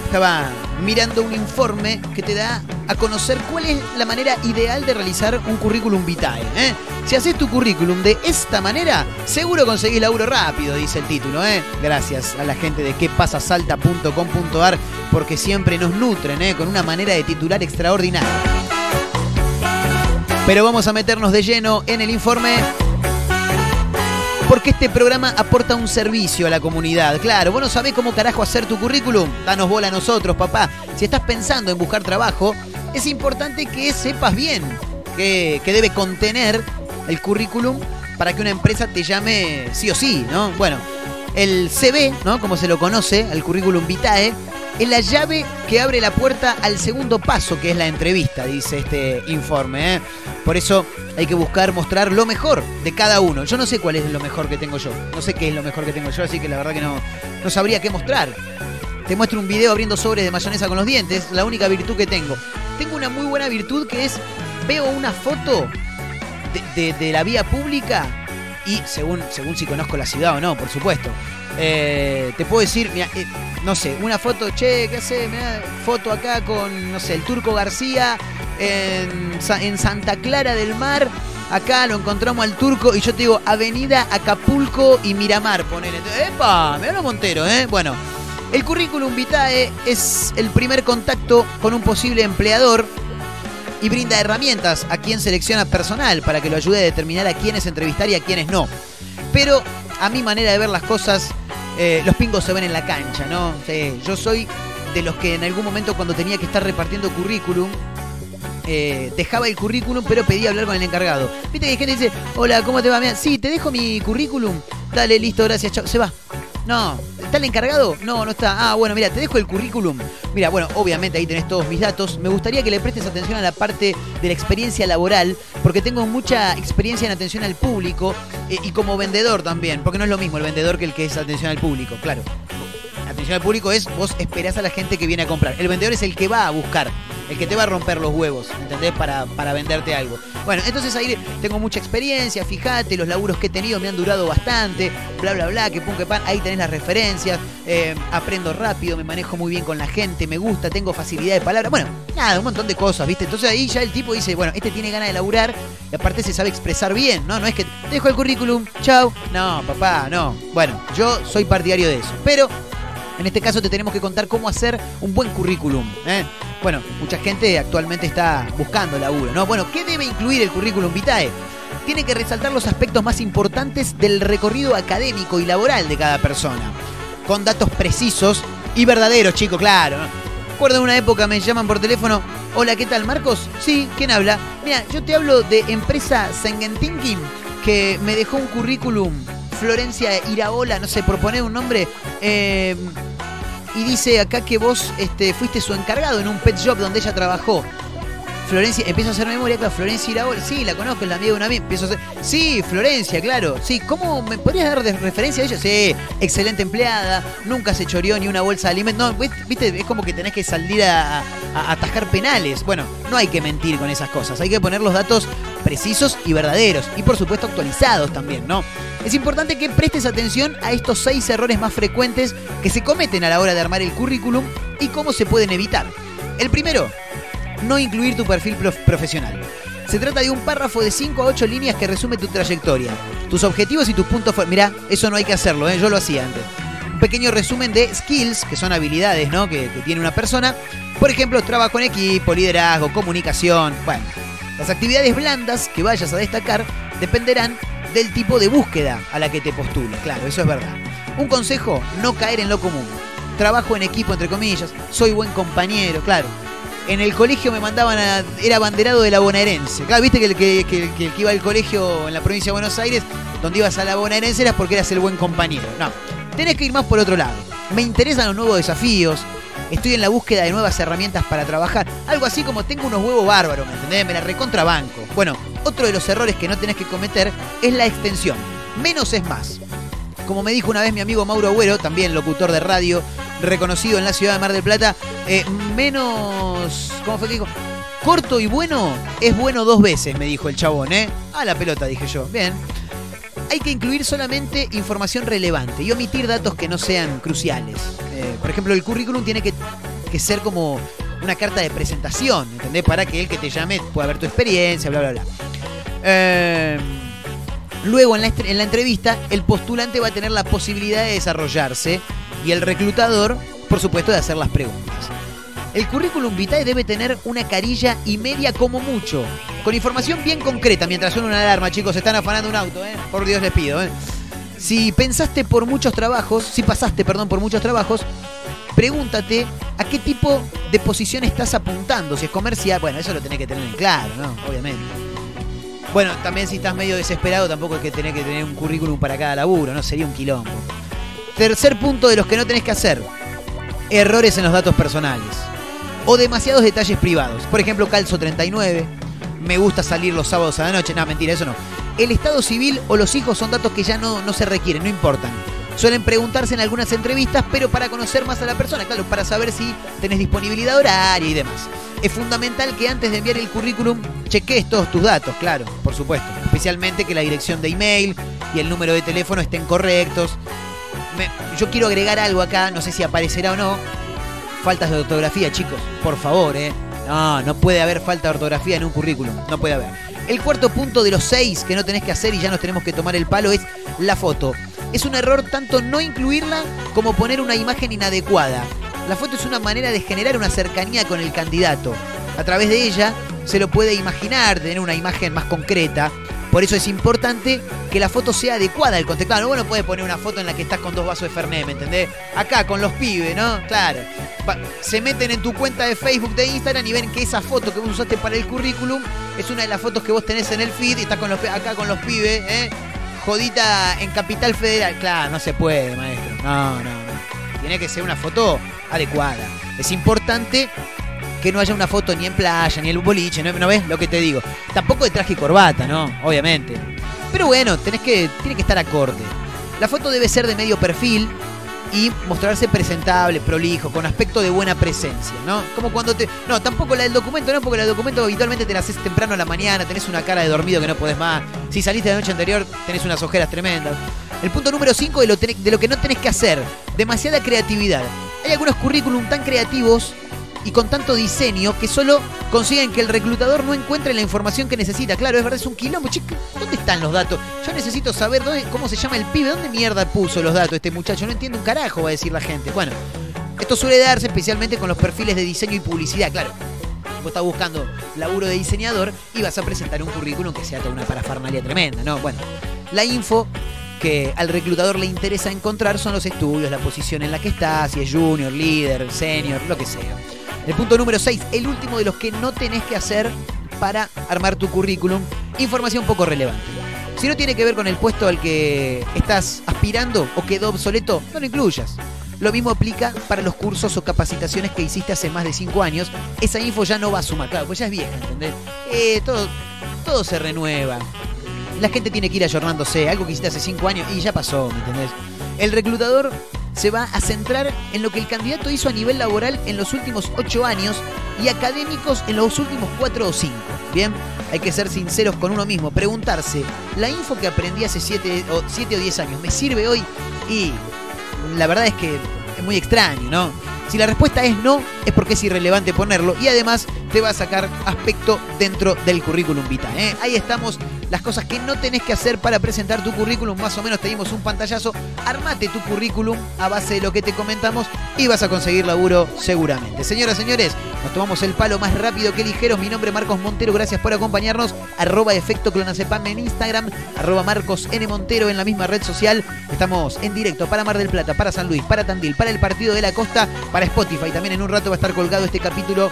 estaba mirando un informe que te da a conocer cuál es la manera ideal de realizar un currículum vitae. ¿eh? Si haces tu currículum de esta manera, seguro conseguís laburo rápido, dice el título. ¿eh? Gracias a la gente de quepasasalta.com.ar porque siempre nos nutren ¿eh? con una manera de titular extraordinaria. Pero vamos a meternos de lleno en el informe porque este programa aporta un servicio a la comunidad. Claro, vos no sabés cómo carajo hacer tu currículum. Danos bola a nosotros, papá. Si estás pensando en buscar trabajo, es importante que sepas bien que, que debe contener el currículum para que una empresa te llame sí o sí, ¿no? Bueno, el CV, ¿no? Como se lo conoce, el currículum vitae, es la llave que abre la puerta al segundo paso, que es la entrevista, dice este informe. ¿eh? Por eso hay que buscar mostrar lo mejor de cada uno. Yo no sé cuál es lo mejor que tengo yo. No sé qué es lo mejor que tengo yo, así que la verdad que no, no sabría qué mostrar. Te muestro un video abriendo sobres de mayonesa con los dientes, la única virtud que tengo. Tengo una muy buena virtud que es, veo una foto de, de- de la vía pública y según, según si conozco la ciudad o no, por supuesto. Eh, te puedo decir, mira, eh, no sé, una foto, che, ¿qué hace? Mirá, foto acá con, no sé, el Turco García en, en Santa Clara del Mar. Acá lo encontramos al turco y yo te digo Avenida Acapulco y Miramar, ponele. ¡Epa! Me hablo Montero, ¿eh? Bueno, el currículum vitae es el primer contacto con un posible empleador y brinda herramientas a quien selecciona personal para que lo ayude a determinar a quiénes entrevistar y a quiénes no. Pero a mi manera de ver las cosas, eh, los pingos se ven en la cancha, ¿no? Yo soy de los que en algún momento cuando tenía que estar repartiendo currículum, eh, dejaba el currículum pero pedía hablar con el encargado. Viste que hay gente que dice, hola, ¿cómo te va? Mirá, sí, te dejo mi currículum. Dale, listo, gracias, chao. Se va. No, ¿está el encargado? No, no está. Ah, bueno, mira, te dejo el currículum. Mira, bueno, obviamente ahí tenés todos mis datos. Me gustaría que le prestes atención a la parte de la experiencia laboral, porque tengo mucha experiencia en atención al público eh, y como vendedor también, porque no es lo mismo el vendedor que el que es atención al público, claro. Atención al público es vos esperás a la gente que viene a comprar. El vendedor es el que va a buscar, el que te va a romper los huevos, ¿entendés? Para, para venderte algo. Bueno, entonces ahí tengo mucha experiencia, fíjate, los laburos que he tenido me han durado bastante, bla, bla, bla, que pum, que pan, ahí tenés las referencias, eh, aprendo rápido, me manejo muy bien con la gente, me gusta, tengo facilidad de palabra, bueno, nada, un montón de cosas, ¿viste? Entonces ahí ya el tipo dice, bueno, este tiene ganas de laburar y aparte se sabe expresar bien, ¿no? No es que dejo el currículum, chau, no, papá, no. Bueno, yo soy partidario de eso, pero en este caso te tenemos que contar cómo hacer un buen currículum. ¿eh? Bueno, mucha gente actualmente está buscando laburo, ¿no? Bueno, ¿qué debe incluir el currículum vitae? Tiene que resaltar los aspectos más importantes del recorrido académico y laboral de cada persona, con datos precisos y verdaderos, chicos, claro. Recuerdo una época me llaman por teléfono, hola, ¿qué tal, Marcos? Sí, ¿quién habla? Mira, yo te hablo de empresa Sengentinkin, que me dejó un currículum, Florencia Iraola, no sé, por poner un nombre, eh, y dice acá que vos este, fuiste su encargado en un pet shop donde ella trabajó. Florencia, empiezo a hacer memoria acá, Florencia Iraola, sí, la conozco, es la amiga de una amiga, empiezo a hacer, sí, Florencia, claro, sí, ¿cómo me podrías dar referencia a ella? Sí, excelente empleada, nunca se choreó ni una bolsa de alimentos, no, viste, es como que tenés que salir a, a- a atajar penales, bueno, no hay que mentir con esas cosas, hay que poner los datos precisos y verdaderos, y por supuesto actualizados también, ¿no? Es importante que prestes atención a estos seis errores más frecuentes que se cometen a la hora de armar el currículum y cómo se pueden evitar. El primero, no incluir tu perfil prof- profesional. Se trata de un párrafo de 5 a 8 líneas que resume tu trayectoria, tus objetivos y tus puntos fuertes. Mirá, eso no hay que hacerlo, ¿eh? yo lo hacía antes. Un pequeño resumen de skills, que son habilidades ¿no? que, que tiene una persona. Por ejemplo, trabajo en equipo, liderazgo, comunicación. Bueno, las actividades blandas que vayas a destacar dependerán del tipo de búsqueda a la que te postules. Claro, eso es verdad. Un consejo, no caer en lo común. Trabajo en equipo, entre comillas. Soy buen compañero, claro. En el colegio me mandaban a. Era abanderado de la bonaerense. Claro, viste que el que, que- el que iba al colegio en la provincia de Buenos Aires, donde ibas a la bonaerense, eras porque eras el buen compañero. No. Tenés que ir más por otro lado. Me interesan los nuevos desafíos. Estoy en la búsqueda de nuevas herramientas para trabajar. Algo así como tengo unos huevos bárbaros, ¿me entendés? Me la recontrabanco. Bueno, otro de los errores que no tenés que cometer es la extensión. Menos es más. Como me dijo una vez mi amigo Mauro Agüero, también locutor de radio, reconocido en la ciudad de Mar del Plata, eh, menos. ¿Cómo fue que dijo? Corto y bueno es bueno dos veces, me dijo el chabón, ¿eh? A la pelota, dije yo. Bien. Hay que incluir solamente información relevante y omitir datos que no sean cruciales. Eh, por ejemplo, el currículum tiene que, ser como una carta de presentación, ¿entendés? Para que el que te llame pueda ver tu experiencia, bla, bla, bla. Eh, luego, en la, en la entrevista, el postulante va a tener la posibilidad de desarrollarse y el reclutador, por supuesto, de hacer las preguntas. El currículum vitae debe tener una carilla y media como mucho, con información bien concreta mientras suena una alarma, chicos, se están afanando un auto, ¿eh? Por Dios les pido, ¿eh? Si pensaste por muchos trabajos, si pasaste, perdón, por muchos trabajos, pregúntate a qué tipo de posición estás apuntando, si es comercial, bueno, eso lo tenés que tener en claro, ¿no? Obviamente. Bueno, también si estás medio desesperado, tampoco es que tenés que tener un currículum para cada laburo, ¿no? Sería un quilombo. Tercer punto de los que no tenés que hacer. Errores en los datos personales. O demasiados detalles privados. Por ejemplo, calzo 39. Me gusta salir los sábados a la noche. No, mentira, eso no. El estado civil o los hijos son datos que ya no, no se requieren, no importan. Suelen preguntarse en algunas entrevistas, pero para conocer más a la persona, claro, para saber si tenés disponibilidad horaria y demás. Es fundamental que antes de enviar el currículum cheques todos tus datos, claro, por supuesto. Especialmente que la dirección de email y el número de teléfono estén correctos. Yo quiero agregar algo acá, no sé si aparecerá o no. Faltas de ortografía, chicos, por favor, ¿eh? No, no puede haber falta de ortografía en un currículum, no puede haber. El cuarto punto de los seis que no tenés que hacer y ya nos tenemos que tomar el palo es la foto. Es un error tanto no incluirla como poner una imagen inadecuada. La foto es una manera de generar una cercanía con el candidato. A través de ella se lo puede imaginar, tener una imagen más concreta. Por eso es importante que la foto sea adecuada al contexto. Claro, vos no puedes poner una foto en la que estás con dos vasos de Fernet, ¿me entendés? Acá, con los pibes, ¿no? Claro. Se meten en tu cuenta de Facebook, de Instagram y ven que esa foto que vos usaste para el currículum es una de las fotos que vos tenés en el feed y estás con los, acá con los pibes, ¿eh? Jodita en Capital Federal. Claro, no se puede, maestro. No, no, no. Tiene que ser una foto adecuada. Es importante que no haya una foto ni en playa, ni en el boliche, ¿no, ¿no ves lo que te digo? Tampoco de traje y corbata, ¿no? Obviamente. Pero bueno, tenés que, tiene que estar acorde. La foto debe ser de medio perfil y mostrarse presentable, prolijo, con aspecto de buena presencia, ¿no? Como cuando te... No, tampoco la del documento, ¿no? Porque la del documento habitualmente te la haces temprano a la mañana, tenés una cara de dormido que no podés más. Si saliste la noche anterior, tenés unas ojeras tremendas. El punto número 5 de, de lo que no tenés que hacer. Demasiada creatividad. Hay algunos currículum tan creativos y con tanto diseño que solo consiguen que el reclutador no encuentre la información que necesita. Claro, es verdad, es un quilombo. Chico, ¿dónde están los datos? Yo necesito saber dónde, cómo se llama el pibe, dónde mierda puso los datos este muchacho. No entiendo un carajo, va a decir la gente. Bueno, esto suele darse especialmente con los perfiles de diseño y publicidad, claro. Vos estás buscando laburo de diseñador y vas a presentar un currículum que sea toda una parafernalia tremenda, ¿no? Bueno, la info que al reclutador le interesa encontrar son los estudios, la posición en la que está, si es junior, líder, senior, lo que sea. El punto número 6, el último de los que no tenés que hacer para armar tu currículum, información poco relevante. Si no tiene que ver con el puesto al que estás aspirando o quedó obsoleto, no lo incluyas. Lo mismo aplica para los cursos o capacitaciones que hiciste hace más de 5 años. Esa info ya no va a sumar, claro, pues ya es vieja, ¿entendés? Eh, todo, todo se renueva. La gente tiene que ir ayornándose, algo que hiciste hace 5 años y ya pasó, ¿me entendés? El reclutador se va a centrar en lo que el candidato hizo a nivel laboral en los últimos 8 años y académicos en los últimos 4 o 5. Bien, hay que ser sinceros con uno mismo, preguntarse, ¿la info que aprendí hace 7 o, 7 o 10 años me sirve hoy? Y la verdad es que es muy extraño, ¿no? Si la respuesta es no, es porque es irrelevante ponerlo y además te va a sacar aspecto dentro del currículum vitae. ¿eh? Ahí estamos las cosas que no tenés que hacer para presentar tu currículum. Más o menos te dimos un pantallazo. Armate tu currículum a base de lo que te comentamos y vas a conseguir laburo seguramente. Señoras, señores, nos tomamos el palo más rápido que ligeros. Mi nombre es Marcos Montero. Gracias por acompañarnos. Arroba efecto clonazepam en Instagram. Arroba Marcos N. Montero en la misma red social. Estamos en directo para Mar del Plata, para San Luis, para Tandil, para el Partido de la Costa, para Spotify. También en un rato va a estar colgado este capítulo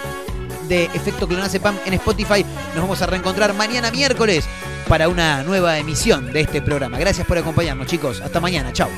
de Efecto Clonazepam en Spotify. Nos vamos a reencontrar mañana miércoles para una nueva emisión de este programa. Gracias por acompañarnos, chicos. Hasta mañana. Chao.